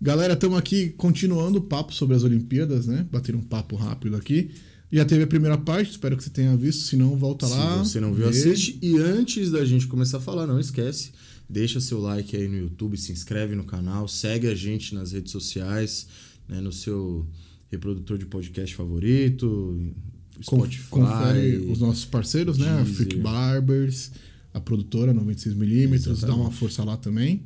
Galera, estamos aqui continuando o papo sobre as Olimpíadas, né? Bater um papo rápido aqui. Já teve a primeira parte, espero que você tenha visto. Se não, volta lá. Se você não viu, vê. assiste. E antes da gente começar a falar, não esquece, deixa seu like aí no YouTube, se inscreve no canal, segue a gente nas redes sociais, né, no seu reprodutor de podcast favorito, Spotify. Confere os nossos parceiros, né? Freak Barbers, a produtora 96mm, dá uma força lá também.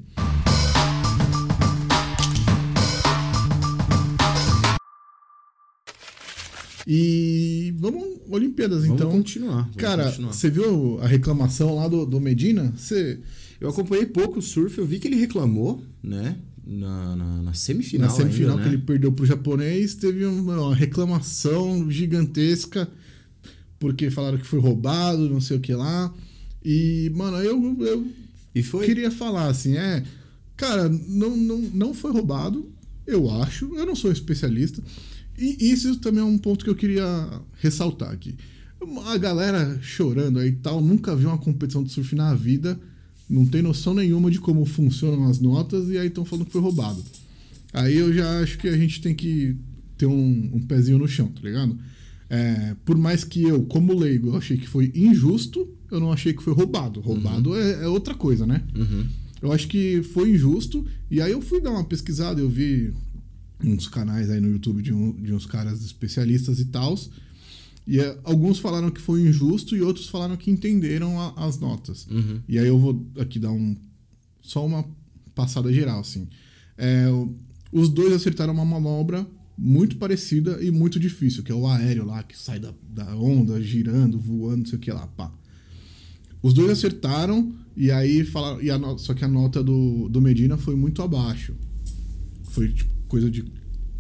E vamos Olimpíadas, Vamos então. continuar. vamos Cara, continuar. você viu a reclamação lá do, do Medina? Você, Eu acompanhei pouco o surf, eu vi que ele reclamou, né? Na, na, na semifinal. na semifinal ainda, que né? ele perdeu pro japonês, teve uma, reclamação gigantesca porque falaram que foi roubado, não sei o que lá. E, mano, eu, eu E foi. queria falar assim, é. Cara, não, não, não foi roubado, eu acho. Eu não sou especialista. E isso também é um ponto que eu queria ressaltar aqui. A galera chorando aí e tal, nunca viu uma competição de surf na vida, não tem noção nenhuma de como funcionam as notas, e aí estão falando que foi roubado. Aí eu já acho que a gente tem que ter um, um pezinho no chão, tá ligado? É, por mais que eu, como leigo, eu achei que foi injusto, eu não achei que foi roubado. Roubado é, é outra coisa, né? Uhum. Eu acho que foi injusto. E aí eu fui dar uma pesquisada, eu vi uns canais aí no YouTube de, um- de uns caras especialistas e tals. E é, alguns falaram que foi injusto e outros falaram que entenderam a- as notas. Uhum. E aí eu vou aqui dar um só uma passada geral, assim. É, os dois acertaram uma manobra muito parecida e muito difícil, que é o aéreo lá, que sai da, da onda, girando, voando, não sei o que lá, pá. Os dois acertaram e aí falaram. E a só que a nota do, do Medina foi muito abaixo. Foi tipo, coisa de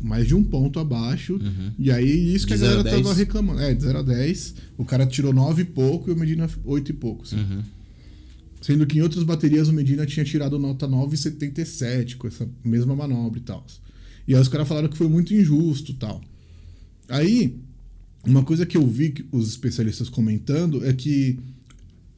mais de um ponto abaixo. E aí isso que Uhum. De a galera a tava reclamando. É, de 0 a 10. O cara tirou 9 e pouco e o Medina 8 e pouco. assim. Uhum. Sendo que em outras baterias o Medina tinha tirado nota 9,77 com essa mesma manobra e tal. E aí os caras falaram que foi muito injusto e tal. Aí, uma coisa que eu vi que os especialistas comentando é que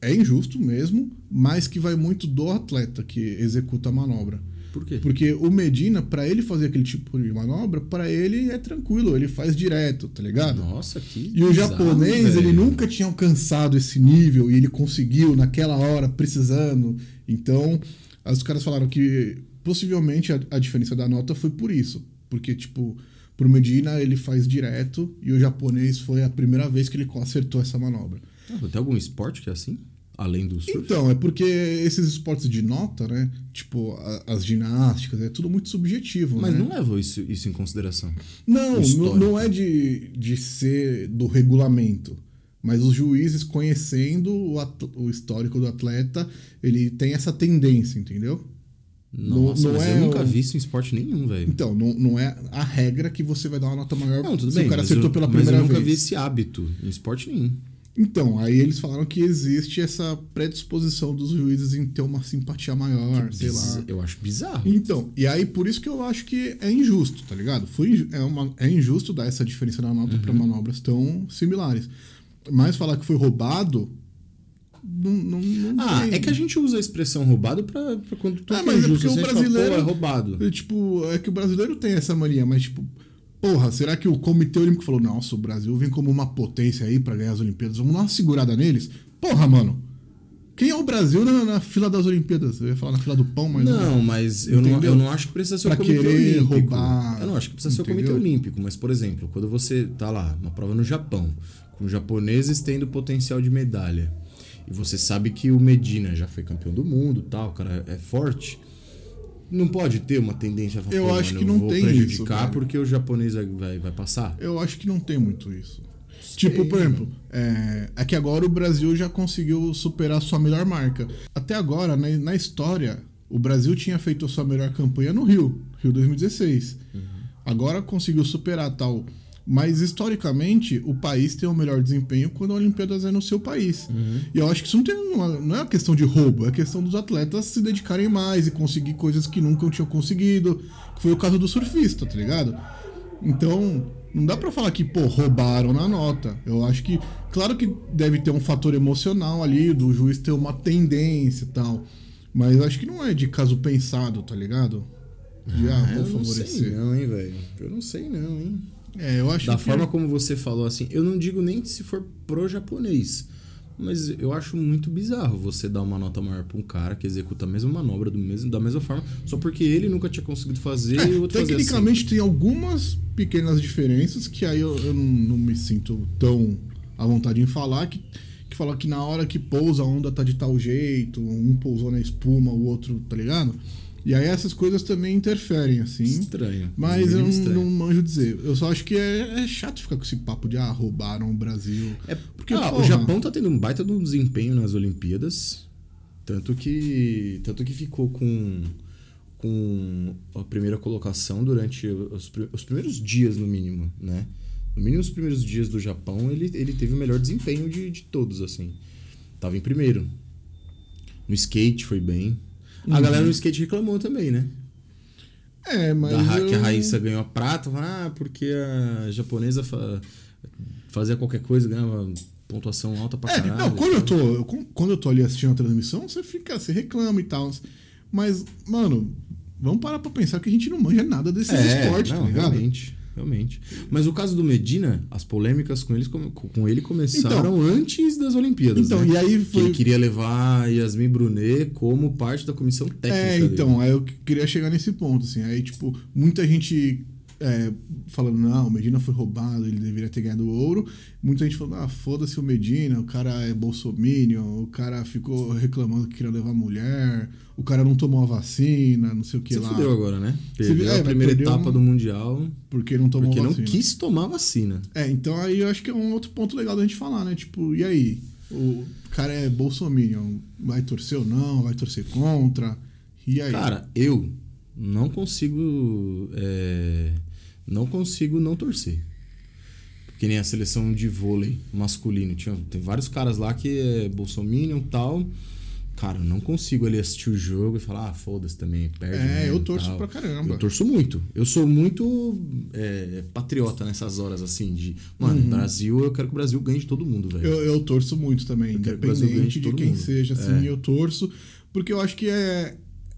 é injusto mesmo, mas que vai muito do atleta que executa a manobra. Por quê? Porque o Medina, pra ele fazer aquele tipo de manobra, pra ele é tranquilo, ele faz direto, tá ligado? Nossa, que. E o bizarro, japonês, velho. ele nunca tinha alcançado esse nível e ele conseguiu naquela hora, precisando. Então, os caras falaram que possivelmente a, a diferença da nota foi por isso. Porque, tipo, pro Medina ele faz direto e o japonês foi a primeira vez que ele acertou essa manobra. Ah, tem algum esporte que é assim? Além do surf? Então, é porque esses esportes de nota, né? Tipo, a- as ginásticas, é tudo muito subjetivo, Mas né? não leva isso, isso em consideração. Não, não, não é de, de ser do regulamento. Mas os juízes, conhecendo o, o histórico do atleta, ele tem essa tendência, entendeu? Não- Nossa, não mas é eu nunca vi isso em esporte nenhum, velho. Então, não, não é a regra que você vai dar uma nota maior Não, tudo se bem. o cara mas acertou eu, pela mas primeira eu nunca vi vez. esse hábito em esporte nenhum. Então, aí eles falaram que existe essa predisposição dos juízes em ter uma simpatia maior, sei Biz- lá. Eu acho bizarro. Então, e aí por isso que eu acho que é injusto, tá ligado? Foi, é, uma, é injusto dar essa diferença na nota Uhum. pra manobras tão similares. Mas falar que foi roubado, não, não, não Ah, tem. é que a gente usa a expressão roubado pra, pra quando tu Ah, é mas é porque o fala, brasileiro- Pô, é roubado. É, Tipo, é que o brasileiro tem essa mania, mas tipo, porra, será que o Comitê Olímpico falou, nossa, o Brasil vem como uma potência aí pra ganhar as Olimpíadas, vamos dar uma segurada neles? Porra, mano, quem é o Brasil na, na fila das Olimpíadas? Eu ia falar na fila do pão, mas Não, mas eu não, Entendeu? eu não acho que precisa ser Pra o comitê querer olímpico. roubar, Eu não acho que precisa ser o entendeu? comitê olímpico, mas, por exemplo, quando você tá lá, uma prova no Japão, com japoneses tendo potencial de medalha, e você sabe que o Medina já foi campeão do mundo tal, o cara é forte. Não pode ter uma tendência a falar, Eu "Pô, acho mano, que não vou tem prejudicar isso, porque o japonês vai, vai, passar. Eu acho que não tem muito isso. Tipo, por exemplo, é, é que agora o Brasil já conseguiu superar a sua melhor marca. Até agora, né, na história, o Brasil tinha feito a sua melhor campanha no Rio, Rio 2016. Agora conseguiu superar tal. Mas historicamente, o país tem o melhor desempenho quando a Olimpíadas é no seu país. E eu acho que isso não, tem não é uma questão de roubo, é questão dos atletas se dedicarem mais e conseguir coisas que nunca tinham conseguido. Que foi o caso do surfista, tá ligado? Então, não dá pra falar que, pô, roubaram na nota. Eu acho que, claro que deve ter um fator emocional ali, do juiz ter uma tendência e tal. Mas acho que não é de caso pensado, tá ligado? De, ah, eu vou não sei favorecer. não, hein, velho. Eu não sei não, hein. É, eu acho Da que. forma como você falou assim, eu não digo nem se for pro japonês. Mas eu acho muito bizarro você dar uma nota maior pra um cara que executa a mesma manobra do mesmo, da mesma forma, só porque ele nunca tinha conseguido fazer e o outro assim. Tecnicamente tem algumas pequenas diferenças que aí eu, eu não, não me sinto tão à vontade em falar que, que fala que na hora que pousa a onda tá de tal jeito, um pousou na espuma, o outro, tá ligado? E aí essas coisas também interferem, assim. Estranho. Mas eu estranho. não manjo dizer. Eu só acho que é, é chato ficar com esse papo de ah, roubaram o Brasil. É Porque, ah, o porra, Japão tá tendo um baita de um desempenho nas Olimpíadas. Tanto que. Tanto que ficou com. Com a primeira colocação durante os, os primeiros dias, no mínimo, né? No mínimo, os primeiros dias do Japão, ele, ele teve o melhor desempenho de, de todos, assim. Tava em primeiro. No skate foi bem. A Uhum. galera no skate reclamou também, né? É, mas. da, eu- que a Raíssa ganhou a prata, ah, porque a japonesa fa- fazia qualquer coisa, ganhava pontuação alta pra É, caralho. não, quando eu tô, eu- quando eu tô ali assistindo a transmissão, você fica, você reclama e tal. Mas, mano, vamos parar pra pensar que a gente não manja nada desses esportes, É, não, tá ligado? Realmente, realmente. Mas o caso do Medina, as polêmicas com, eles, com, ele começaram antes das Olimpíadas. Então, né? e aí Que foi. ele queria levar Yasmin Brunet como parte da comissão técnica. É, dele. então, aí eu queria chegar nesse ponto, assim. Aí, tipo, muita gente é, falando, não, o Medina foi roubado, ele deveria ter ganhado ouro. Muita gente falando, ah, foda-se o Medina, o cara é bolsominion, o cara ficou reclamando que queria levar mulher, o cara não tomou a vacina, não sei o que Você lá. fudeu agora, né? Você Perdeu é, a primeira etapa um- do Mundial Porque não tomou porque não vacina. quis tomar vacina. É, então aí eu acho que é um outro ponto legal da gente falar, né? Tipo, e aí? O cara é bolsominion, vai torcer ou não? Vai torcer contra? E aí? Cara, eu não consigo. é, não consigo não torcer. Que nem a seleção de vôlei masculino. Tinha, tem vários caras lá que é bolsominion e tal. Cara, eu não consigo ali assistir o jogo e falar, ah, foda-se também, perde. é, mesmo eu torço tal. pra caramba. Eu torço muito. Eu sou muito é, patriota nessas horas, assim, de. Mano, Brasil, eu quero que o Brasil ganhe de todo mundo, velho. Uhum. Eu, eu torço muito também, Eu quero que independente de de quem mundo. seja, assim, É. eu torço, porque eu acho que é,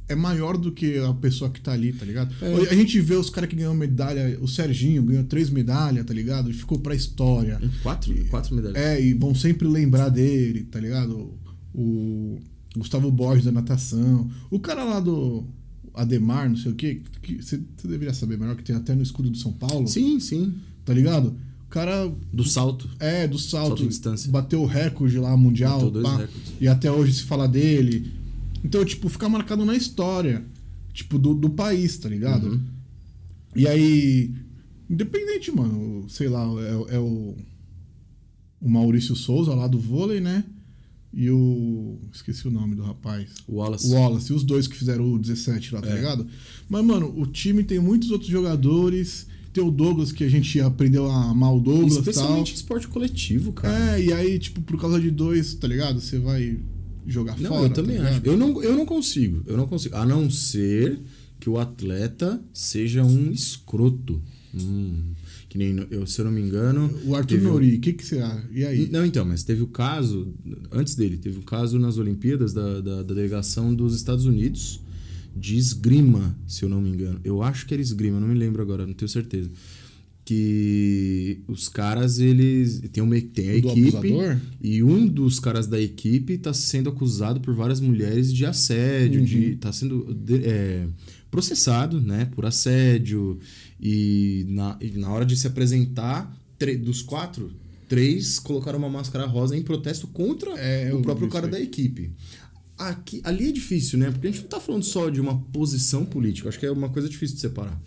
é maior do que a pessoa que tá ali, tá ligado? É. A gente vê os caras que ganham medalha, o Serginho ganhou três medalhas, tá ligado? E ficou pra história. Quatro, quatro medalhas. É, e vão sempre lembrar dele, tá ligado? O Gustavo Borges da natação. O cara lá do Ademar, não sei o quê, que você deveria saber melhor, que tem até no escudo do São Paulo, Sim, sim. tá ligado? O cara Do salto. é do salto, Salto distância. bateu o recorde lá mundial, Bateu dois pá, recordes. e até hoje se fala dele. Então, tipo, fica marcado na história, tipo, do, do país, tá ligado? Uhum. E aí, independente, mano, sei lá, é, é o, o Maurício Souza lá do vôlei, né? E o. Esqueci o nome do rapaz. O Wallace. Wallace, os dois que fizeram o 17 lá, tá É. ligado? Mas, mano, o time tem muitos outros jogadores. Tem o Douglas, que a gente aprendeu a amar o Douglas e tal. Especialmente esporte coletivo, cara. É, e aí, tipo, por causa de dois, tá ligado? Você vai jogar não, fora. eu também tá acho. Eu não, eu não consigo. Eu não consigo. A não ser que o atleta seja um escroto. Hum, que nem, eu, se eu não me engano. O Arthur Nori, o que que você acha? E aí? Não, então, mas teve o caso, antes dele, teve o caso nas Olimpíadas da, da, da delegação dos Estados Unidos de esgrima, se eu não me engano. Eu acho que era esgrima, não me lembro agora, não tenho certeza. Que os caras, eles. Tem, uma, tem a Do equipe. abusador? E um dos caras da equipe está sendo acusado por várias mulheres de assédio, de tá sendo de- é, processado, né, por assédio. E na, e na hora de se apresentar, dos quatro, três colocaram uma máscara rosa em protesto contra É, o próprio cara da equipe. Aqui, ali é difícil, né? Porque a gente não tá falando só de uma posição política. Acho que é uma coisa difícil de separar.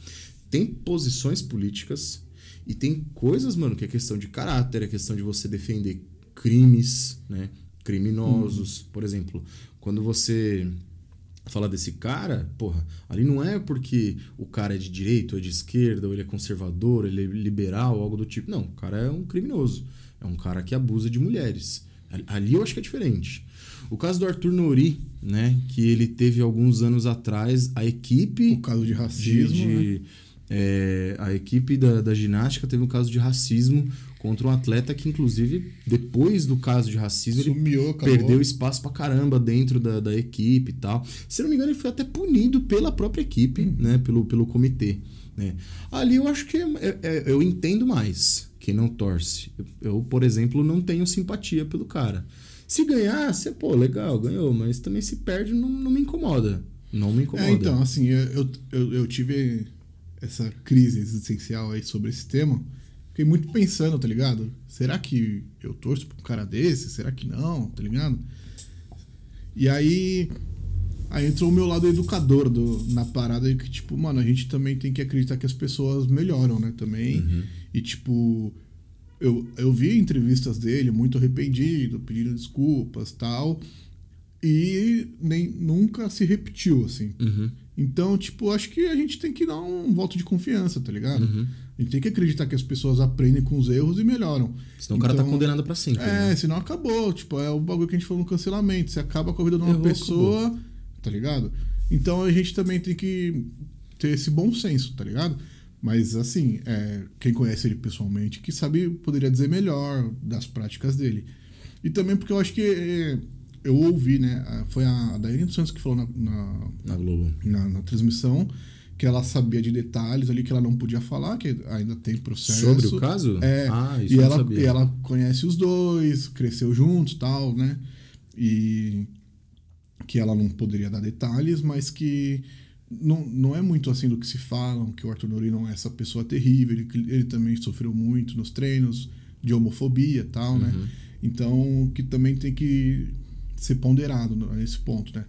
Tem posições políticas e tem coisas, mano, que é questão de caráter, é questão de você defender crimes, né? Criminosos. Por exemplo, quando você fala desse cara, porra, ali não é porque o cara é de direita ou é de esquerda, ou ele é conservador, ele é liberal, algo do tipo. Não, o cara é um criminoso. É um cara que abusa de mulheres. Ali- eu acho que é diferente. O caso do Arthur Nori, né, que ele teve alguns anos atrás a equipe O caso de de, racismo, de- né? É, a equipe da, da ginástica teve um caso de racismo contra um atleta que, inclusive, depois do caso de racismo, ele acabou. perdeu espaço pra caramba dentro da, da equipe e tal. Se não me engano, ele foi até punido pela própria equipe, Hum. né? Pelo, pelo comitê. Né? Ali eu acho que é- é- é- eu entendo mais quem não torce. Eu, eu, por exemplo, não tenho simpatia pelo cara. Se ganhar, você, pô, legal, ganhou, mas também se perde, não, não me incomoda. Não me incomoda. É, então, assim, eu, eu, eu tive essa crise existencial aí sobre esse tema. Fiquei muito pensando, tá ligado? Será que eu torço pra um cara desse? Será que não? Tá ligado? E aí. Aí entrou o meu lado educador do, na parada que, tipo, mano, a gente também tem que acreditar que as pessoas melhoram, né? Também. Uhum. E, tipo, eu, eu vi entrevistas dele muito arrependido, pedindo desculpas tal. E nem, nunca se repetiu, assim. Uhum. Então, tipo, acho que a gente tem que dar um voto de confiança, tá ligado? Uhum. A gente tem que acreditar que as pessoas aprendem com os erros e melhoram. Senão o cara tá Então, condenado pra sempre. É, né? senão acabou. Tipo, é o bagulho que a gente falou no cancelamento. Você acaba com a vida de uma Errou, pessoa, tá ligado? Então a gente também tem que ter esse bom senso, tá ligado? Mas assim, é, quem conhece ele pessoalmente, que sabe, poderia dizer melhor das práticas dele. E também porque eu acho que é, eu ouvi, né? Foi a Daiane dos Santos que falou na- na, Na Globo. na, na transmissão que ela sabia de detalhes ali que ela não podia falar, que ainda tem processo. Sobre o caso? É, Ah, isso e ela, sabia. e ela conhece os dois, cresceu juntos tal, né? E que ela não poderia dar detalhes, mas que não, não é muito assim do que se falam, que o Arthur Nori não é essa pessoa terrível, ele, ele também sofreu muito nos treinos de homofobia tal, né? Uhum. Então, que também tem que ser ponderado nesse ponto, né?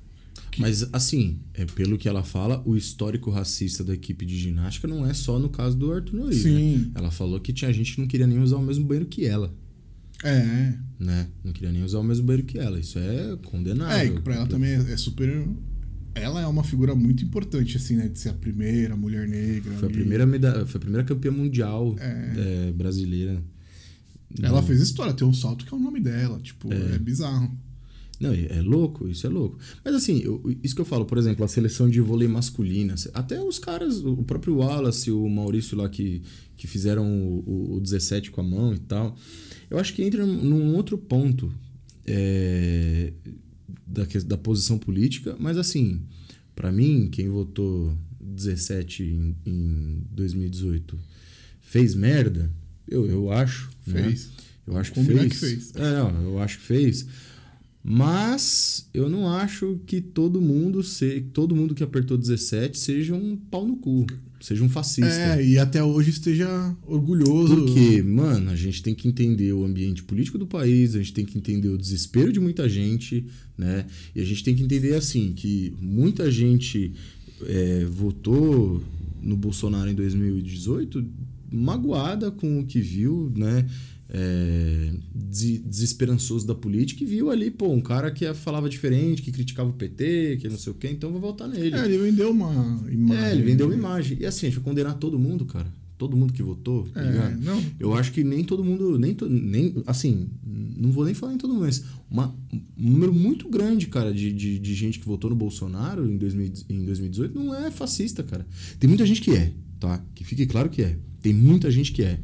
Que- Mas, assim, é, pelo que ela fala, o histórico racista da equipe de ginástica não é só no caso do Arthur Nori, né? Sim. Ela falou que tinha gente que não queria nem usar o mesmo banheiro que ela, É, né? Não queria nem usar o mesmo banheiro que ela. Isso é condenável. É, e pra ela também é, é super. Ela é uma figura muito importante, assim, né? De ser a primeira mulher negra. Foi a primeira, meda... Foi a primeira campeã mundial É. é, brasileira. Ela fez história, tem um salto que é o nome dela. Tipo, é, bizarro. Não, é é louco, isso é louco. Mas assim, eu- isso que eu falo, por exemplo, a seleção de vôlei masculina, até os caras, o próprio Wallace, o Maurício lá que, que fizeram o, o- o 17 com a mão e tal, eu acho que entra num outro ponto é, da, da posição política, mas assim, pra mim, quem votou 17 em, em 2018 fez merda, eu, eu acho. né? Fez. Eu acho que Combinar fez. que fez. É, não, eu acho que fez. Mas eu não acho que todo mundo se, todo mundo que apertou 17 seja um pau no cu, seja um fascista. É, e até hoje esteja orgulhoso. Porque, mano, a gente tem que entender o ambiente político do país, a gente tem que entender o desespero de muita gente, né? E a gente tem que entender, assim, que muita gente é, votou no Bolsonaro em 2018 magoada com o que viu, né? É, des- desesperançoso da política e viu ali, pô, um cara que falava diferente, que criticava o PT, que não sei o quê, então vou votar nele. É, ele vendeu uma imagem. É, ele vendeu uma imagem. E assim, a gente vai condenar todo mundo, cara. Todo mundo que votou, tá É, não. Eu acho que nem todo mundo, nem, to- nem assim, não vou nem falar em todo mundo, mas uma, um número muito grande, cara, de, de, de gente que votou no Bolsonaro em, 2000, em 2018 não é fascista, cara. Tem muita gente que é, tá? Que fique claro que é. Tem muita gente que é.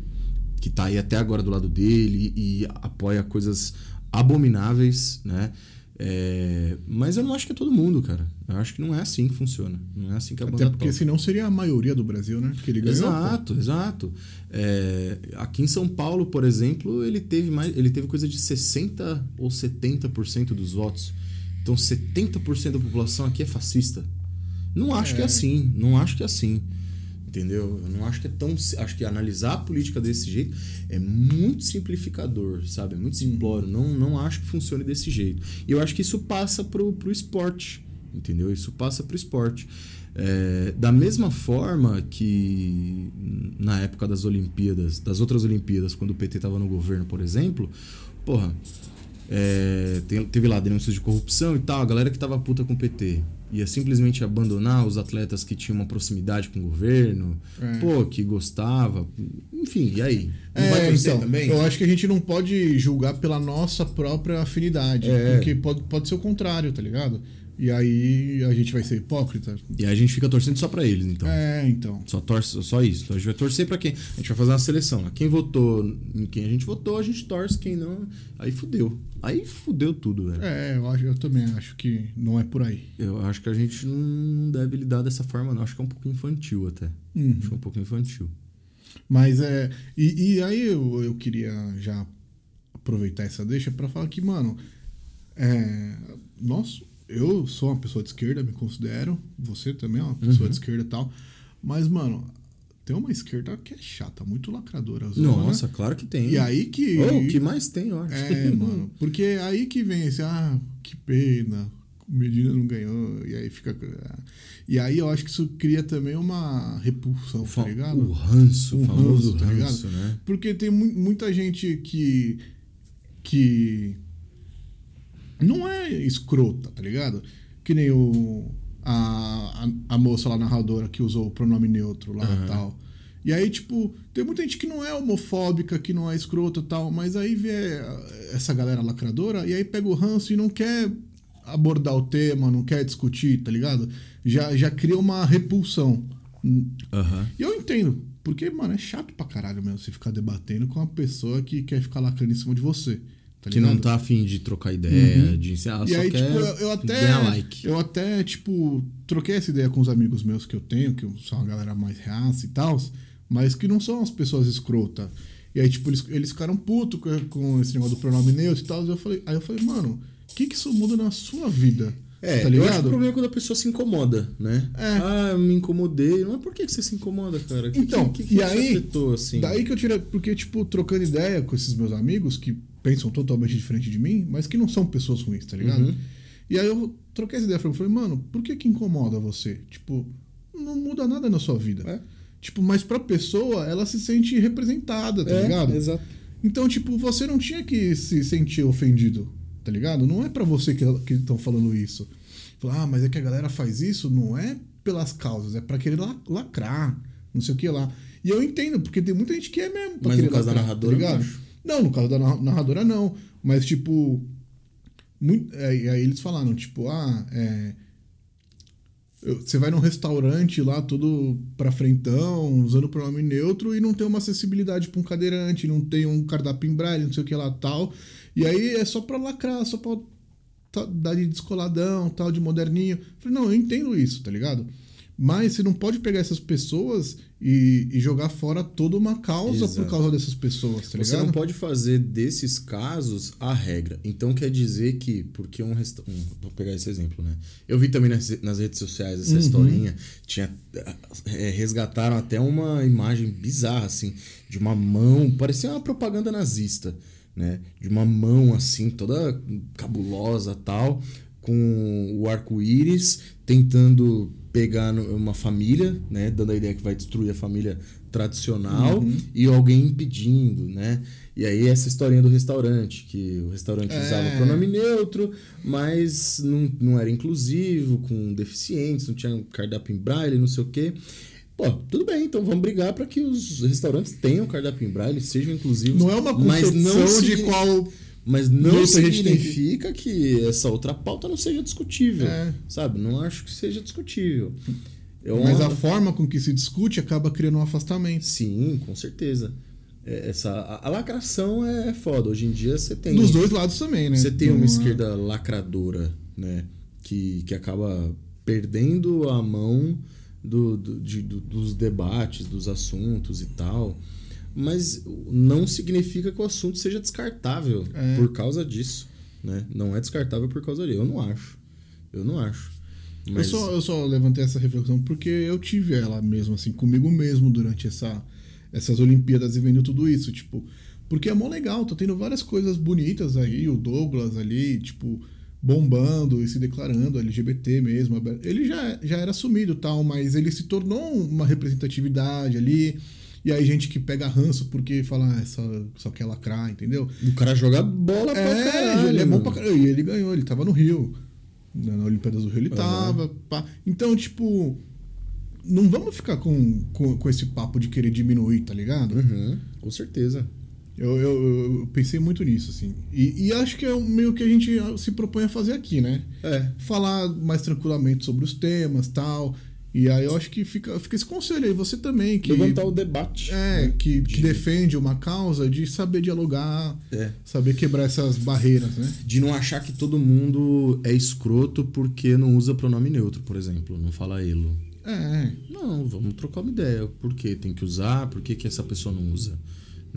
Que tá aí até agora do lado dele e apoia coisas abomináveis, né? É, mas eu não acho que é todo mundo, cara. Eu acho que não é assim que funciona. Não é assim que a banda Até porque toca. senão seria a maioria do Brasil, né? Que ele ganhou. pô. Exato, exato. É, aqui em São Paulo, por exemplo, ele teve mais, ele teve coisa de 60 ou 70% dos votos. Então 70% da população aqui é fascista. Não acho que é assim, não acho que é assim. Entendeu? Eu não acho que é tão. Acho que analisar a política desse jeito é muito simplificador, sabe? É muito simplório. Não, não acho que funcione desse jeito. E eu acho que isso passa pro, pro esporte. Entendeu? Isso passa pro esporte. É, da mesma forma que na época das Olimpíadas, das outras Olimpíadas, quando o PT estava no governo, por exemplo, porra, é, teve lá denúncias de corrupção e tal, a galera que tava puta com o PT ia simplesmente abandonar os atletas que tinham uma proximidade com o governo, É. pô, que gostava, enfim, e aí? Não É, vai então, também? eu acho que a gente não pode julgar pela nossa própria afinidade. É. Porque pode, pode ser o contrário, tá ligado? E aí a gente vai ser hipócrita. E aí a gente fica torcendo só pra eles, então. É, então. Só, torce, só isso. Então a gente vai torcer pra quem? A gente vai fazer uma seleção. lá. Quem votou em quem a gente votou, a gente torce. Quem não, aí fudeu. Aí fudeu tudo, velho. É, eu, acho, eu também acho que não é por aí. Eu acho que a gente não deve lidar dessa forma, não. Acho que é um pouco infantil até. Uhum. Acho que é um pouco infantil. Mas é. E, e aí eu, eu queria já aproveitar essa deixa pra falar que, mano, é, nós, eu sou uma pessoa de esquerda, me considero. Você também é uma pessoa Uhum. de esquerda e tal. Mas, mano, tem uma esquerda que é chata, muito lacradora. zona. Nossa, claro que tem. E aí que. Oh, o que mais tem, eu acho. É, mano. Porque aí que vem esse, ah, que pena, o Medina não ganhou, e aí fica. E aí eu acho que isso cria também uma repulsão, tá ligado? O ranço, O famoso ranço, tá ligado? ranço, né? Porque tem mu- muita gente que. que. Não é escrota, tá ligado? Que nem o. A, a, a moça lá narradora que usou o pronome neutro lá e tal. E aí, tipo, tem muita gente que não é homofóbica, que não é escrota e tal, mas aí vê essa galera lacradora e aí pega o ranço e não quer abordar o tema, não quer discutir, tá ligado? Já, já cria uma repulsão. Aham. E eu entendo, porque, mano, é chato pra caralho mesmo você ficar debatendo com uma pessoa que quer ficar lacrando em cima de você. Tá Que ligado? não tá afim de trocar ideia, de ensinar, E só aí, quer tipo, eu, eu até. ganhar like. Eu até, tipo, troquei essa ideia com os amigos meus que eu tenho, que são uma galera mais reaça e tal, mas que não são as pessoas escrotas. E aí, tipo, eles, eles ficaram putos com, com esse negócio do pronome neutro e tal. E eu falei, aí eu falei, mano, o que, que isso muda na sua vida? É, tá eu acho que o ligado? problema é quando a pessoa se incomoda, né? É. Ah, eu me incomodei. Mas por que que você se incomoda, cara? Que- Então, que, que, que e aí, afetou, assim? Daí que eu tirei, porque, tipo, trocando ideia com esses meus amigos que pensam totalmente diferente de mim, mas que não são pessoas ruins, tá ligado? Uhum. E aí eu troquei essa ideia, eu falei, mano, por que que incomoda você? Tipo, não muda nada na sua vida. É. Tipo, mas pra pessoa, ela se sente representada, tá É, ligado? exato. Então, tipo, você não tinha que se sentir ofendido, tá ligado? Não é pra você que estão falando isso. Falar, ah, mas é que a galera faz isso, não é pelas causas, é pra querer la- lacrar, não sei o que lá. E eu entendo, porque tem muita gente que é mesmo pra Mas no caso da lacrar, narradora, tá ligado? Não, no caso da narra- narradora não. Mas, tipo. Muito, é, e aí eles falaram, tipo, ah, é. Você vai num restaurante lá, todo pra frentão, usando pronome neutro, e não tem uma acessibilidade pra um cadeirante, não tem um cardápio em braille, não sei o que lá tal. E aí é só pra lacrar, só pra tá- dar de descoladão, tal, de moderninho. Falei, não, eu entendo isso, tá ligado? Mas você não pode pegar essas pessoas e, e jogar fora toda uma causa por Exato. causa dessas pessoas, tá Você ligado? não pode fazer desses casos a regra. Então quer dizer que, porque um restaurante. vou pegar esse exemplo, né? Eu vi também nas, nas redes sociais essa Uhum. historinha. Tinha, é, resgataram até uma imagem bizarra, assim, de uma mão. Parecia uma propaganda nazista, né? De uma mão, assim, toda cabulosa tal, com o arco-íris tentando pegar uma família, né? Dando a ideia que vai destruir a família tradicional Uhum. e alguém impedindo, né? E aí essa historinha do restaurante, que o restaurante É. usava pronome neutro, mas não, não era inclusivo, com deficientes, não tinha um cardápio em braille, não sei o quê. Pô, tudo bem, então vamos brigar para que os restaurantes tenham cardápio em braille, sejam inclusivos. Não é uma mas concepção não de qual. Mas não que- significa que... essa outra pauta não seja discutível, É. sabe? Não acho que seja discutível. Eu Mas a forma com que se discute acaba criando um afastamento. Sim, com certeza. É, Essa, a, a lacração é foda. Hoje em dia você tem. Dos dois lados também, né? Você tem uma é- esquerda lacradora, né? Que, que acaba perdendo a mão do, do- de- do- dos debates, dos assuntos e tal. Mas não significa que o assunto seja descartável É. por causa disso. Né? Não é descartável por causa disso. Eu não acho. Eu não acho. Mas, Eu, só, eu só levantei essa reflexão porque eu tive ela mesmo, assim, comigo mesmo durante essa, essas Olimpíadas e vendo tudo isso, tipo. Porque é mó legal, tá tendo várias coisas bonitas aí, o Douglas ali, tipo, bombando e se declarando LGBT mesmo. Ele já, já era assumido e tal, mas ele se tornou uma representatividade ali. E aí gente que pega ranço porque fala, ah, só, só quer lacrar, entendeu? o cara joga bola pra É, caralho. ele é bom pra caralho. E ele ganhou, ele tava no Rio. Na Olimpíadas do Rio ele Aham. tava. pá. Então, tipo, não vamos ficar com, com, com esse papo de querer diminuir, tá ligado? Uhum, com certeza. Eu, eu, eu pensei muito nisso, assim. E, e acho que é meio que a gente se propõe a fazer aqui, né? É. Falar mais tranquilamente sobre os temas tal. E aí eu acho que fica, fica esse conselho aí, você também, que. Levantar o debate. É, né? que, que De- defende uma causa, de saber dialogar, É. saber quebrar essas barreiras, né? De não achar que todo mundo é escroto porque não usa pronome neutro, por exemplo. Não fala elo. É, Não, vamos trocar uma ideia. Por que tem que usar? Por que, que essa pessoa não usa?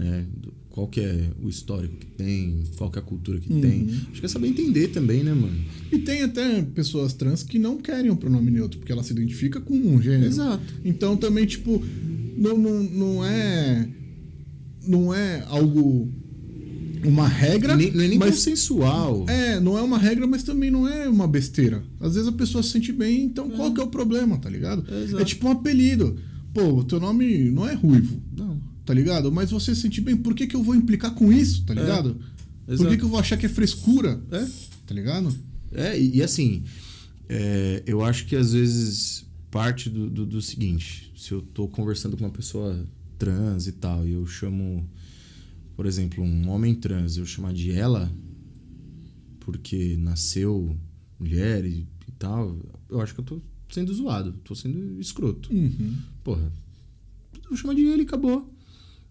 Né? Qual que é o histórico que tem? Qual que é a cultura que tem? Acho que é saber entender também, né, mano? E tem até pessoas trans que não querem o pronome neutro, porque ela se identifica com um gênero. Exato. Então também, tipo, não, não, não é. Não é algo. Uma regra. Nem- não é nem mas, consensual. É, não é uma regra, mas também não é uma besteira. Às vezes a pessoa se sente bem, então qual que é o problema, tá ligado? É. É tipo um apelido. Pô, o teu nome não é ruivo, Não. Tá ligado? Mas você se sente bem, por que, que eu vou implicar com isso, tá ligado? Por exato. que, que eu vou achar que é frescura? É. Tá ligado? É, e, e assim, é, eu acho que às vezes parte do, do, do seguinte, se eu tô conversando com uma pessoa trans e tal, e eu chamo, por exemplo, um homem trans, eu chamar de ela, porque nasceu mulher e, e tal, eu acho que eu tô sendo zoado, tô sendo escroto. Uhum. Porra, eu chamo de ele e acabou,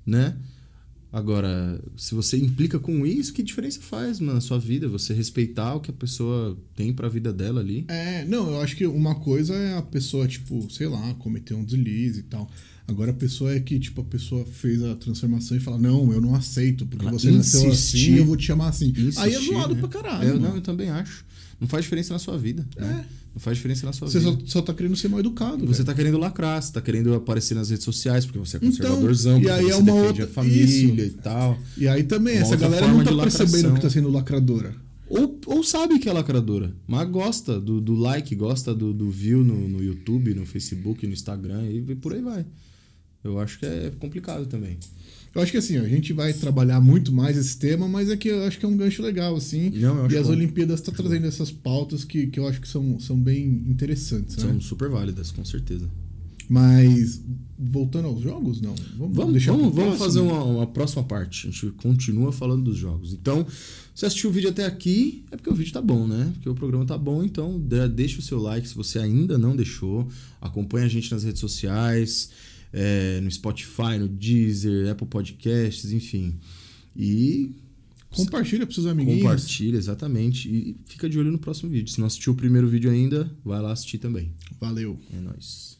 né? Agora, se você implica com isso, que diferença faz na sua vida? Você respeitar o que a pessoa tem pra vida dela ali? É, não, eu acho que uma coisa é a pessoa, tipo, sei lá, cometer um deslize e tal. Agora a pessoa é que, tipo, a pessoa fez a transformação e fala, não, eu não aceito, porque Ela você nasceu insistir. assim, eu vou te chamar assim. Aí é Insistir, zoado né? pra caralho. Eu, não, eu também acho. Não faz diferença na sua vida. né? Não faz diferença na sua Você vida. só, só tá querendo ser mal educado. Você velho. tá querendo lacrar, você tá querendo aparecer nas redes sociais porque você é Então, conservadorzão, e porque aí você é uma outra- a família isso. e tal. E aí também, Uma essa galera não tá percebendo que tá sendo lacradora. Ou, ou sabe que é lacradora, mas gosta do, do like, gosta do, do view no, no YouTube, no Facebook, no Instagram e por aí vai. Eu acho que é complicado também. Eu acho que assim, a gente vai trabalhar muito mais esse tema, mas é que eu acho que é um gancho legal, assim. Não, e as bom. Olimpíadas tá trazendo essas pautas que, que eu acho que são, são bem interessantes, né? São super válidas, com certeza. Mas voltando aos jogos, não. Vamos, Vamos, deixar vamos, vamos fazer uma, uma próxima parte. A gente continua falando dos jogos. Então, se assistiu o vídeo até aqui, é porque o vídeo tá bom, né? Porque o programa tá bom. Então, deixa o seu like se você ainda não deixou. Acompanha a gente nas redes sociais, é, no Spotify, no Deezer, Apple Podcasts, enfim. E Compartilha pros seus amiguinhos. compartilha, exatamente. E fica de olho no próximo vídeo. Se não assistiu o primeiro vídeo ainda, vai lá assistir também. Valeu. É nóis.